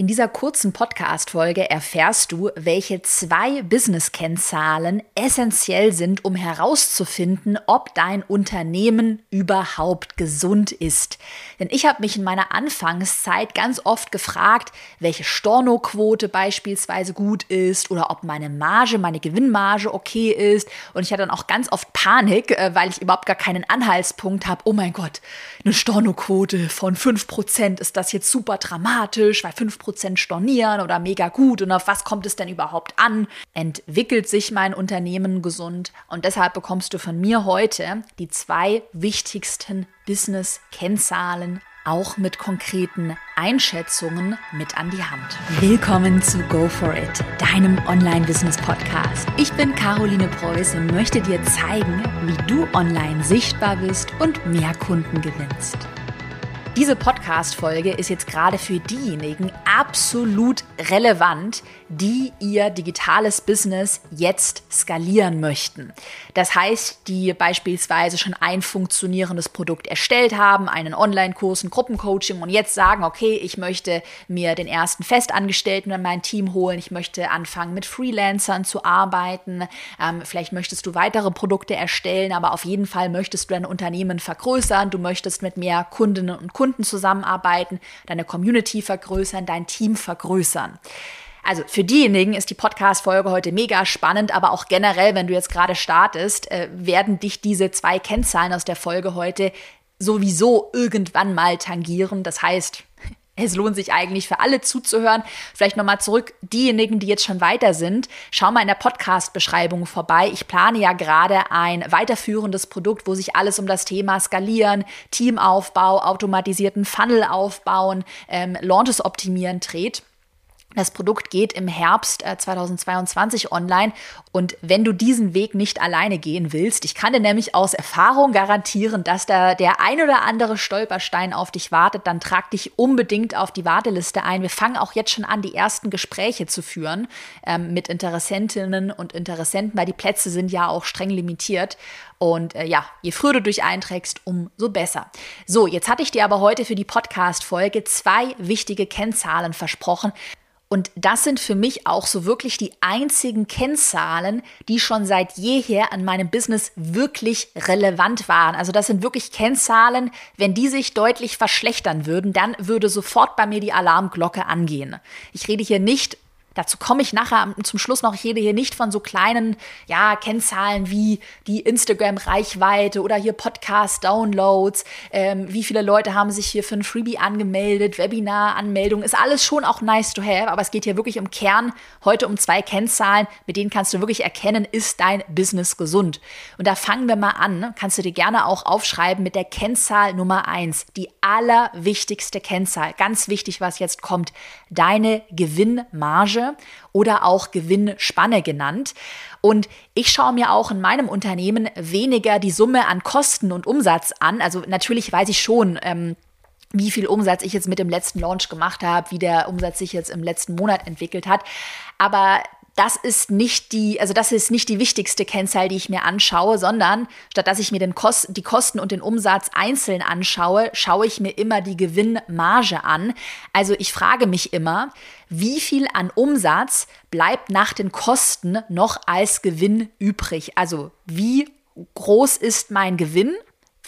In dieser kurzen Podcast-Folge erfährst du, welche zwei Business-Kennzahlen essentiell sind, um herauszufinden, ob dein Unternehmen überhaupt gesund ist. Denn ich habe mich in meiner Anfangszeit ganz oft gefragt, welche Stornoquote beispielsweise gut ist oder ob meine Marge, meine Gewinnmarge okay ist. Und ich hatte dann auch ganz oft Panik, äh, weil ich überhaupt gar keinen Anhaltspunkt habe. Oh mein Gott, eine Stornoquote von 5% ist das jetzt super dramatisch, weil 5% Prozent stornieren oder mega gut und auf was kommt es denn überhaupt an? Entwickelt sich mein Unternehmen gesund? Und deshalb bekommst du von mir heute die zwei wichtigsten Business-Kennzahlen auch mit konkreten Einschätzungen mit an die Hand. Willkommen zu Go For It, deinem Online-Business-Podcast. Ich bin Caroline Preuß und möchte dir zeigen, wie du online sichtbar bist und mehr Kunden gewinnst. Diese Podcast-Folge ist jetzt gerade für diejenigen absolut relevant, die ihr digitales Business jetzt skalieren möchten. Das heißt, die beispielsweise schon ein funktionierendes Produkt erstellt haben, einen Online-Kurs, ein Gruppencoaching und jetzt sagen, okay, ich möchte mir den ersten Festangestellten in mein Team holen, ich möchte anfangen mit Freelancern zu arbeiten, ähm, vielleicht möchtest du weitere Produkte erstellen, aber auf jeden Fall möchtest du dein Unternehmen vergrößern, du möchtest mit mehr Kundinnen und Kunden zusammenarbeiten, deine Community vergrößern, dein Team vergrößern. Also für diejenigen ist die Podcast-Folge heute mega spannend, aber auch generell, wenn du jetzt gerade startest, äh, werden dich diese zwei Kennzahlen aus der Folge heute sowieso irgendwann mal tangieren. Das heißt, es lohnt sich eigentlich für alle zuzuhören. Vielleicht nochmal zurück, diejenigen, die jetzt schon weiter sind, schau mal in der Podcast-Beschreibung vorbei. Ich plane ja gerade ein weiterführendes Produkt, wo sich alles um das Thema Skalieren, Teamaufbau, automatisierten Funnel aufbauen, ähm, Launches optimieren dreht. Das Produkt geht im Herbst äh, 2022 online und wenn du diesen Weg nicht alleine gehen willst, ich kann dir nämlich aus Erfahrung garantieren, dass da der ein oder andere Stolperstein auf dich wartet, dann trag dich unbedingt auf die Warteliste ein. Wir fangen auch jetzt schon an, die ersten Gespräche zu führen ähm, mit Interessentinnen und Interessenten, weil die Plätze sind ja auch streng limitiert. Und äh, ja, je früher du dich einträgst, umso besser. So, jetzt hatte ich dir aber heute für die Podcast-Folge zwei wichtige Kennzahlen versprochen, und das sind für mich auch so wirklich die einzigen Kennzahlen, die schon seit jeher an meinem Business wirklich relevant waren. Also das sind wirklich Kennzahlen, wenn die sich deutlich verschlechtern würden, dann würde sofort bei mir die Alarmglocke angehen. Ich rede hier nicht Dazu komme ich nachher zum Schluss noch. Ich rede hier nicht von so kleinen ja, Kennzahlen wie die Instagram-Reichweite oder hier Podcast-Downloads. Ähm, wie viele Leute haben sich hier für ein Freebie angemeldet? Webinar-Anmeldung ist alles schon auch nice to have, aber es geht hier wirklich im Kern heute um zwei Kennzahlen, mit denen kannst du wirklich erkennen, ist dein Business gesund. Und da fangen wir mal an. Kannst du dir gerne auch aufschreiben mit der Kennzahl Nummer eins, die allerwichtigste Kennzahl. Ganz wichtig, was jetzt kommt. Deine Gewinnmarge Marge oder auch Gewinnspanne genannt. Und ich schaue mir auch in meinem Unternehmen weniger die Summe an Kosten und Umsatz an. Also natürlich weiß ich schon, ähm, wie viel Umsatz ich jetzt mit dem letzten Launch gemacht habe, wie der Umsatz sich jetzt im letzten Monat entwickelt hat. Aber das ist nicht die, also das ist nicht die wichtigste Kennzahl, die ich mir anschaue, sondern statt dass ich mir den Kost, die Kosten und den Umsatz einzeln anschaue, schaue ich mir immer die Gewinnmarge an. Also ich frage mich immer, wie viel an Umsatz bleibt nach den Kosten noch als Gewinn übrig? Also wie groß ist mein Gewinn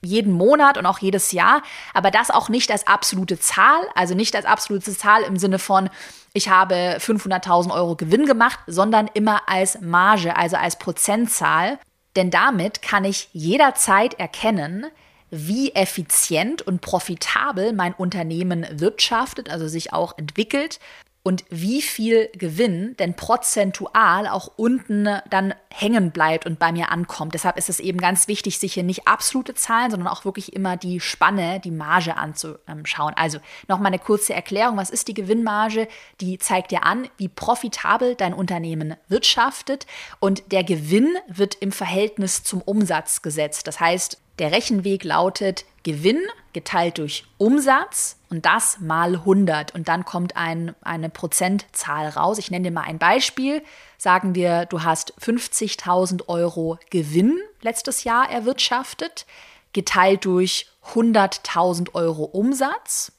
jeden Monat und auch jedes Jahr, aber das auch nicht als absolute Zahl, also nicht als absolute Zahl im Sinne von, ich habe 500.000 Euro Gewinn gemacht, sondern immer als Marge, also als Prozentzahl. Denn damit kann ich jederzeit erkennen, wie effizient und profitabel mein Unternehmen wirtschaftet, also sich auch entwickelt und wie viel Gewinn denn prozentual auch unten dann hängen bleibt und bei mir ankommt. Deshalb ist es eben ganz wichtig, sich hier nicht absolute Zahlen, sondern auch wirklich immer die Spanne, die Marge anzuschauen. Also nochmal eine kurze Erklärung. Was ist die Gewinnmarge? Die zeigt dir an, wie profitabel dein Unternehmen wirtschaftet und der Gewinn wird im Verhältnis zum Umsatz gesetzt. Das heißt, der Rechenweg lautet Gewinn geteilt durch Umsatz und das mal 100 und dann kommt ein, eine Prozentzahl raus. Ich nenne dir mal ein Beispiel. Sagen wir, du hast 50.000 Euro Gewinn letztes Jahr erwirtschaftet, geteilt durch 100.000 Euro Umsatz.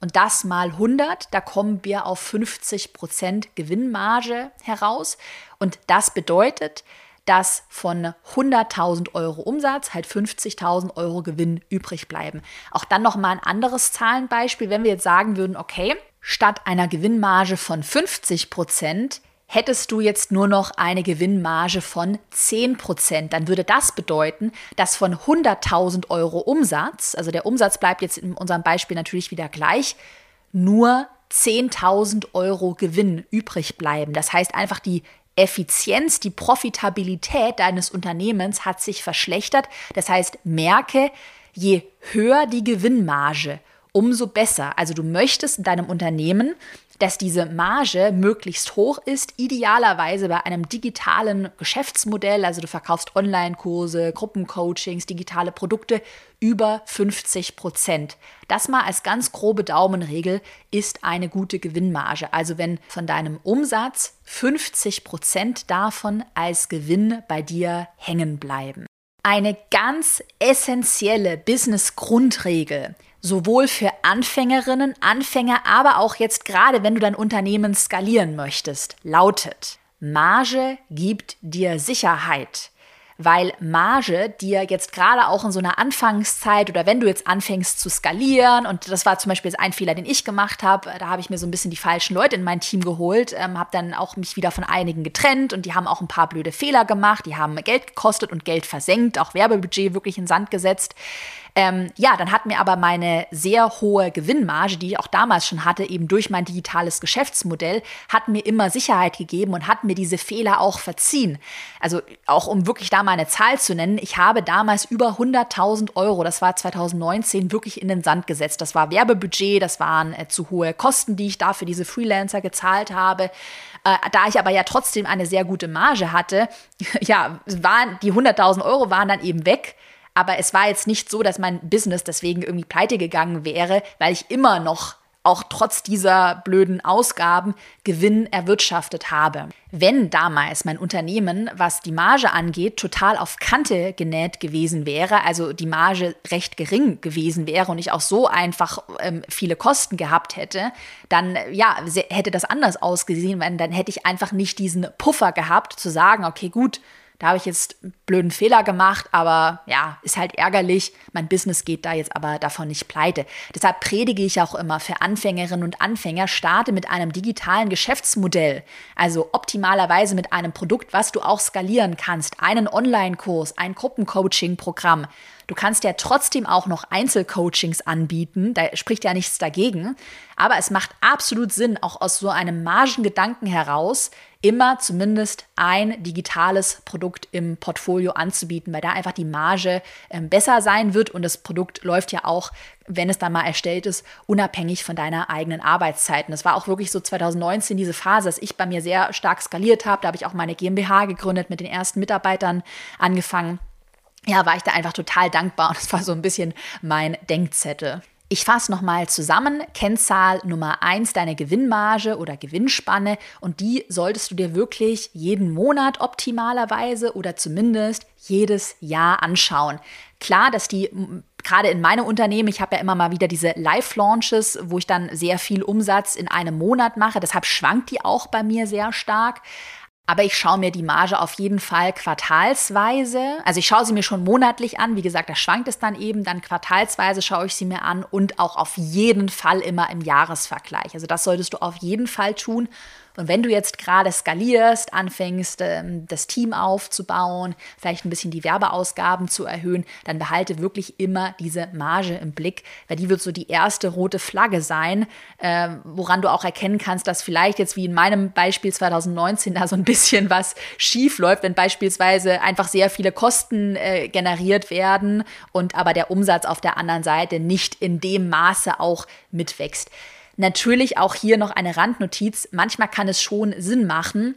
Und das mal 100, da kommen wir auf 50% Gewinnmarge heraus. Und das bedeutet, dass von 100.000 Euro Umsatz halt 50.000 Euro Gewinn übrig bleiben. Auch dann nochmal ein anderes Zahlenbeispiel, wenn wir jetzt sagen würden, okay, statt einer Gewinnmarge von 50 Prozent hättest du jetzt nur noch eine Gewinnmarge von 10 Prozent, dann würde das bedeuten, dass von 100.000 Euro Umsatz, also der Umsatz bleibt jetzt in unserem Beispiel natürlich wieder gleich, nur 10.000 Euro Gewinn übrig bleiben. Das heißt einfach, die Effizienz, die Profitabilität deines Unternehmens hat sich verschlechtert. Das heißt, merke, je höher die Gewinnmarge, umso besser. Also du möchtest in deinem Unternehmen dass diese Marge möglichst hoch ist, idealerweise bei einem digitalen Geschäftsmodell, also du verkaufst Online-Kurse, Gruppencoachings, digitale Produkte über 50 Prozent. Das mal als ganz grobe Daumenregel ist eine gute Gewinnmarge. Also wenn von deinem Umsatz 50 Prozent davon als Gewinn bei dir hängen bleiben. Eine ganz essentielle Business-Grundregel sowohl für Anfängerinnen, Anfänger, aber auch jetzt gerade, wenn du dein Unternehmen skalieren möchtest, lautet, Marge gibt dir Sicherheit weil Marge dir jetzt gerade auch in so einer Anfangszeit oder wenn du jetzt anfängst zu skalieren, und das war zum Beispiel jetzt ein Fehler, den ich gemacht habe, da habe ich mir so ein bisschen die falschen Leute in mein Team geholt, ähm, habe dann auch mich wieder von einigen getrennt und die haben auch ein paar blöde Fehler gemacht, die haben Geld gekostet und Geld versenkt, auch Werbebudget wirklich in Sand gesetzt. Ähm, ja, dann hat mir aber meine sehr hohe Gewinnmarge, die ich auch damals schon hatte, eben durch mein digitales Geschäftsmodell, hat mir immer Sicherheit gegeben und hat mir diese Fehler auch verziehen. Also auch um wirklich da mal eine Zahl zu nennen, ich habe damals über 100.000 Euro, das war 2019, wirklich in den Sand gesetzt. Das war Werbebudget, das waren äh, zu hohe Kosten, die ich da für diese Freelancer gezahlt habe. Äh, da ich aber ja trotzdem eine sehr gute Marge hatte, ja, waren die 100.000 Euro waren dann eben weg. Aber es war jetzt nicht so, dass mein Business deswegen irgendwie pleite gegangen wäre, weil ich immer noch auch trotz dieser blöden Ausgaben Gewinn erwirtschaftet habe. Wenn damals mein Unternehmen, was die Marge angeht, total auf Kante genäht gewesen wäre, also die Marge recht gering gewesen wäre und ich auch so einfach ähm, viele Kosten gehabt hätte, dann ja, hätte das anders ausgesehen, weil dann hätte ich einfach nicht diesen Puffer gehabt, zu sagen, okay, gut, da habe ich jetzt einen blöden Fehler gemacht, aber ja, ist halt ärgerlich. Mein Business geht da jetzt aber davon nicht pleite. Deshalb predige ich auch immer für Anfängerinnen und Anfänger, starte mit einem digitalen Geschäftsmodell. Also optimalerweise mit einem Produkt, was du auch skalieren kannst. Einen Online-Kurs, ein Gruppencoaching-Programm. Du kannst ja trotzdem auch noch Einzelcoachings anbieten, da spricht ja nichts dagegen. Aber es macht absolut Sinn, auch aus so einem Margengedanken heraus, immer zumindest ein digitales Produkt im Portfolio anzubieten, weil da einfach die Marge äh, besser sein wird und das Produkt läuft ja auch, wenn es dann mal erstellt ist, unabhängig von deiner eigenen Arbeitszeiten. Das war auch wirklich so 2019 diese Phase, dass ich bei mir sehr stark skaliert habe. Da habe ich auch meine GmbH gegründet, mit den ersten Mitarbeitern angefangen. Ja, war ich da einfach total dankbar und das war so ein bisschen mein Denkzettel. Ich fasse nochmal zusammen. Kennzahl Nummer eins deine Gewinnmarge oder Gewinnspanne und die solltest du dir wirklich jeden Monat optimalerweise oder zumindest jedes Jahr anschauen. Klar, dass die gerade in meinem Unternehmen, ich habe ja immer mal wieder diese Live-Launches, wo ich dann sehr viel Umsatz in einem Monat mache. Deshalb schwankt die auch bei mir sehr stark. Aber ich schaue mir die Marge auf jeden Fall quartalsweise. Also ich schaue sie mir schon monatlich an. Wie gesagt, da schwankt es dann eben. Dann quartalsweise schaue ich sie mir an und auch auf jeden Fall immer im Jahresvergleich. Also das solltest du auf jeden Fall tun. Und wenn du jetzt gerade skalierst, anfängst, ähm, das Team aufzubauen, vielleicht ein bisschen die Werbeausgaben zu erhöhen, dann behalte wirklich immer diese Marge im Blick, weil die wird so die erste rote Flagge sein, ähm, woran du auch erkennen kannst, dass vielleicht jetzt wie in meinem Beispiel 2019 da so ein bisschen was schief läuft, wenn beispielsweise einfach sehr viele Kosten äh, generiert werden und aber der Umsatz auf der anderen Seite nicht in dem Maße auch mitwächst. Natürlich auch hier noch eine Randnotiz. Manchmal kann es schon Sinn machen,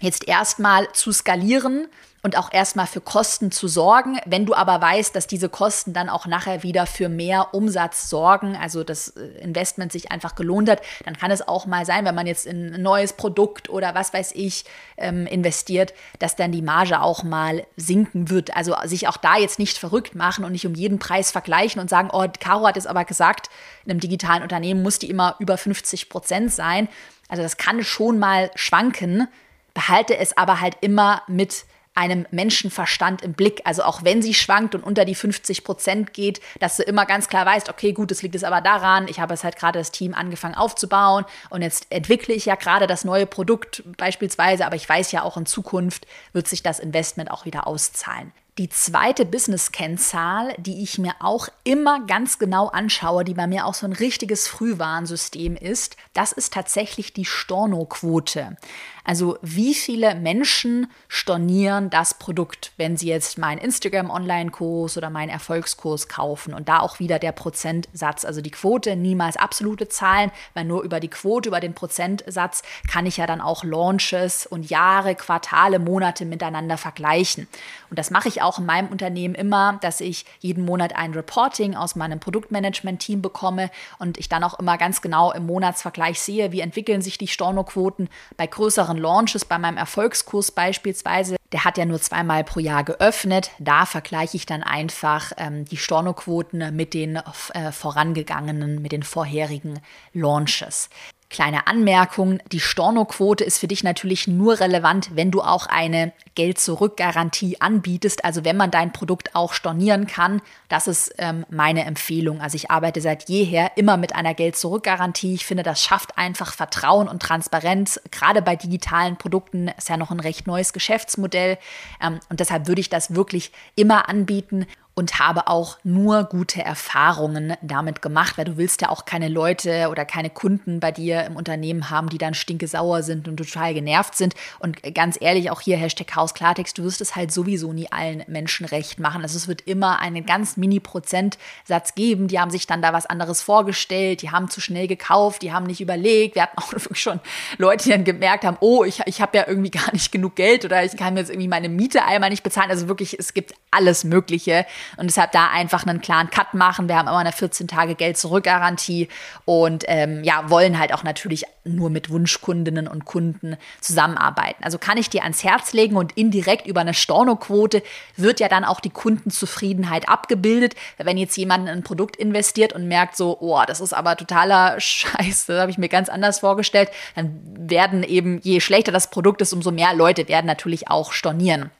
jetzt erstmal zu skalieren und auch erstmal für Kosten zu sorgen. Wenn du aber weißt, dass diese Kosten dann auch nachher wieder für mehr Umsatz sorgen, also das äh, Investment sich einfach gelohnt hat, dann kann es auch mal sein, wenn man jetzt in ein neues Produkt oder was weiß ich ähm, investiert, dass dann die Marge auch mal sinken wird. Also sich auch da jetzt nicht verrückt machen und nicht um jeden Preis vergleichen und sagen, oh, Caro hat es aber gesagt, in einem digitalen Unternehmen muss die immer über 50 Prozent sein. Also das kann schon mal schwanken, behalte es aber halt immer mit einem Menschenverstand im Blick. Also auch wenn sie schwankt und unter die 50 Prozent geht, dass du immer ganz klar weißt, okay, gut, es liegt es aber daran, ich habe es halt gerade das Team angefangen aufzubauen und jetzt entwickle ich ja gerade das neue Produkt beispielsweise, aber ich weiß ja auch in Zukunft wird sich das Investment auch wieder auszahlen. Die zweite Business-Kennzahl, die ich mir auch immer ganz genau anschaue, die bei mir auch so ein richtiges Frühwarnsystem ist, das ist tatsächlich die Storno-Quote. Also wie viele Menschen stornieren das Produkt, wenn sie jetzt meinen Instagram-Online-Kurs oder meinen Erfolgskurs kaufen. Und da auch wieder der Prozentsatz, also die Quote, niemals absolute Zahlen, weil nur über die Quote, über den Prozentsatz kann ich ja dann auch Launches und Jahre, Quartale, Monate miteinander vergleichen. Und das mache ich auch in meinem Unternehmen immer, dass ich jeden Monat ein Reporting aus meinem Produktmanagement-Team bekomme und ich dann auch immer ganz genau im Monatsvergleich sehe, wie entwickeln sich die Stornoquoten bei größeren größeren Launches, bei meinem Erfolgskurs beispielsweise, der hat ja nur zweimal pro Jahr geöffnet. Da vergleiche ich dann einfach ähm, die Stornoquoten mit den äh, vorangegangenen, mit den vorherigen Launches. Kleine Anmerkung, die Stornoquote ist für dich natürlich nur relevant, wenn du auch eine Geld-Zurück-Garantie anbietest, also wenn man dein Produkt auch stornieren kann. Das ist ähm, meine Empfehlung. Also ich arbeite seit jeher immer mit einer Geld-Zurück-Garantie. Ich finde, das schafft einfach Vertrauen und Transparenz. Gerade bei digitalen Produkten ist ja noch ein recht neues Geschäftsmodell. Ähm, und deshalb würde ich das wirklich immer anbieten und habe auch nur gute Erfahrungen damit gemacht, weil du willst ja auch keine Leute oder keine Kunden bei dir im Unternehmen haben, die dann stinkesauer sind und total genervt sind. Und ganz ehrlich, auch hier Hashtag Haus Klartext, du wirst es halt sowieso nie allen Menschen recht machen. Also es wird immer einen ganz Mini-Prozentsatz geben. Die haben sich dann da was anderes vorgestellt, die haben zu schnell gekauft, die haben nicht überlegt. Wir hatten auch wirklich schon Leute, die dann gemerkt haben, oh, ich, ich habe ja irgendwie gar nicht genug Geld oder ich kann jetzt irgendwie meine Miete einmal nicht bezahlen. Also wirklich, es gibt alles Mögliche. Und deshalb da einfach einen klaren Cut machen. Wir haben immer eine 14 Tage Geld zurück Garantie und ähm, ja, wollen halt auch natürlich nur mit Wunschkundinnen und Kunden zusammenarbeiten. Also kann ich dir ans Herz legen und indirekt über eine Stornoquote wird ja dann auch die Kundenzufriedenheit abgebildet. Wenn jetzt jemand in ein Produkt investiert und merkt so, oh, das ist aber totaler Scheiß, das habe ich mir ganz anders vorgestellt, dann werden eben, je schlechter das Produkt ist, umso mehr Leute werden natürlich auch stornieren.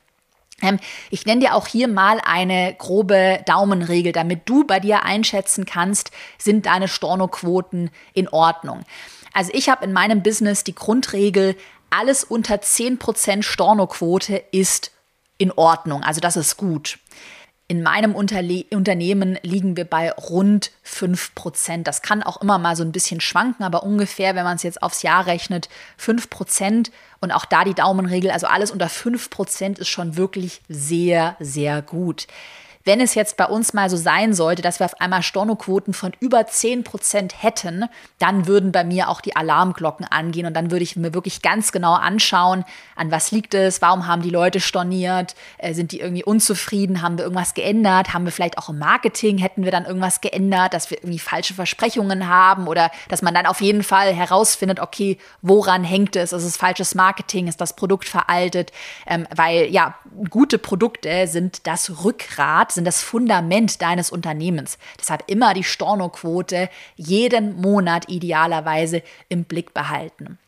Ähm, ich nenne dir auch hier mal eine grobe Daumenregel, damit du bei dir einschätzen kannst, sind deine Stornoquoten in Ordnung. Also ich habe in meinem Business die Grundregel, alles unter 10% Stornoquote ist in Ordnung. Also das ist gut. In meinem Unterle Unternehmen liegen wir bei rund 5%. Das kann auch immer mal so ein bisschen schwanken, aber ungefähr, wenn man es jetzt aufs Jahr rechnet, 5%. Und auch da die Daumenregel, also alles unter 5% ist schon wirklich sehr, sehr gut. Wenn es jetzt bei uns mal so sein sollte, dass wir auf einmal Stornoquoten von über 10 Prozent hätten, dann würden bei mir auch die Alarmglocken angehen und dann würde ich mir wirklich ganz genau anschauen, an was liegt es, warum haben die Leute storniert, äh, sind die irgendwie unzufrieden, haben wir irgendwas geändert, haben wir vielleicht auch im Marketing, hätten wir dann irgendwas geändert, dass wir irgendwie falsche Versprechungen haben oder dass man dann auf jeden Fall herausfindet, okay, woran hängt es, ist es falsches Marketing, ist das Produkt veraltet, ähm, weil ja, gute Produkte sind das Rückgrat sind das Fundament deines Unternehmens. Deshalb immer die Stornoquote jeden Monat idealerweise im Blick behalten.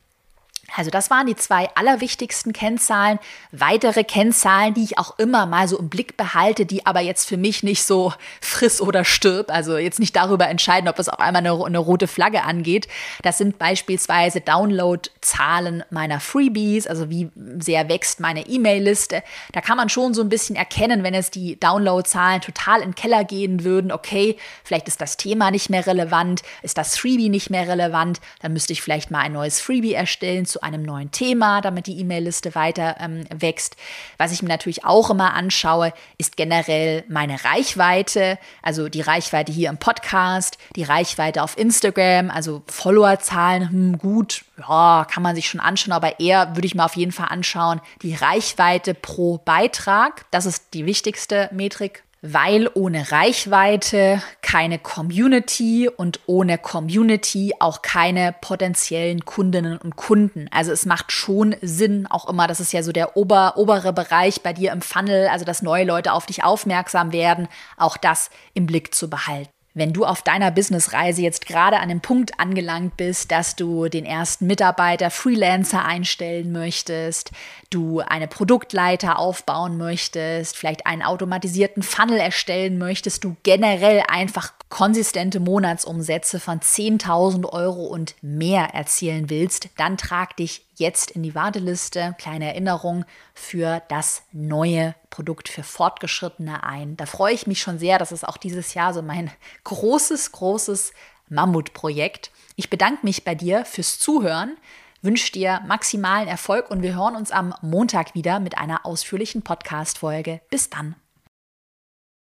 Also das waren die zwei allerwichtigsten Kennzahlen. Weitere Kennzahlen, die ich auch immer mal so im Blick behalte, die aber jetzt für mich nicht so friss oder stirb, also jetzt nicht darüber entscheiden, ob es auf einmal eine, eine rote Flagge angeht. Das sind beispielsweise Downloadzahlen meiner Freebies, also wie sehr wächst meine E-Mail-Liste. Da kann man schon so ein bisschen erkennen, wenn es die Downloadzahlen total in den Keller gehen würden, okay, vielleicht ist das Thema nicht mehr relevant, ist das Freebie nicht mehr relevant, dann müsste ich vielleicht mal ein neues Freebie erstellen zu einem neuen Thema, damit die E-Mail-Liste weiter ähm, wächst. Was ich mir natürlich auch immer anschaue, ist generell meine Reichweite, also die Reichweite hier im Podcast, die Reichweite auf Instagram, also Followerzahlen, hm, gut, ja, kann man sich schon anschauen, aber eher würde ich mir auf jeden Fall anschauen, die Reichweite pro Beitrag. Das ist die wichtigste Metrik weil ohne Reichweite keine Community und ohne Community auch keine potenziellen Kundinnen und Kunden. Also es macht schon Sinn, auch immer, das ist ja so der ober, obere Bereich bei dir im Funnel, also dass neue Leute auf dich aufmerksam werden, auch das im Blick zu behalten. Wenn du auf deiner Businessreise jetzt gerade an dem Punkt angelangt bist, dass du den ersten Mitarbeiter, Freelancer einstellen möchtest, du eine Produktleiter aufbauen möchtest, vielleicht einen automatisierten Funnel erstellen möchtest, du generell einfach konsistente Monatsumsätze von 10.000 Euro und mehr erzielen willst, dann trag dich jetzt in die Warteliste. Kleine Erinnerung für das neue Produkt für Fortgeschrittene ein. Da freue ich mich schon sehr. Das ist auch dieses Jahr so mein großes, großes Mammutprojekt. Ich bedanke mich bei dir fürs Zuhören, wünsche dir maximalen Erfolg und wir hören uns am Montag wieder mit einer ausführlichen Podcast-Folge. Bis dann.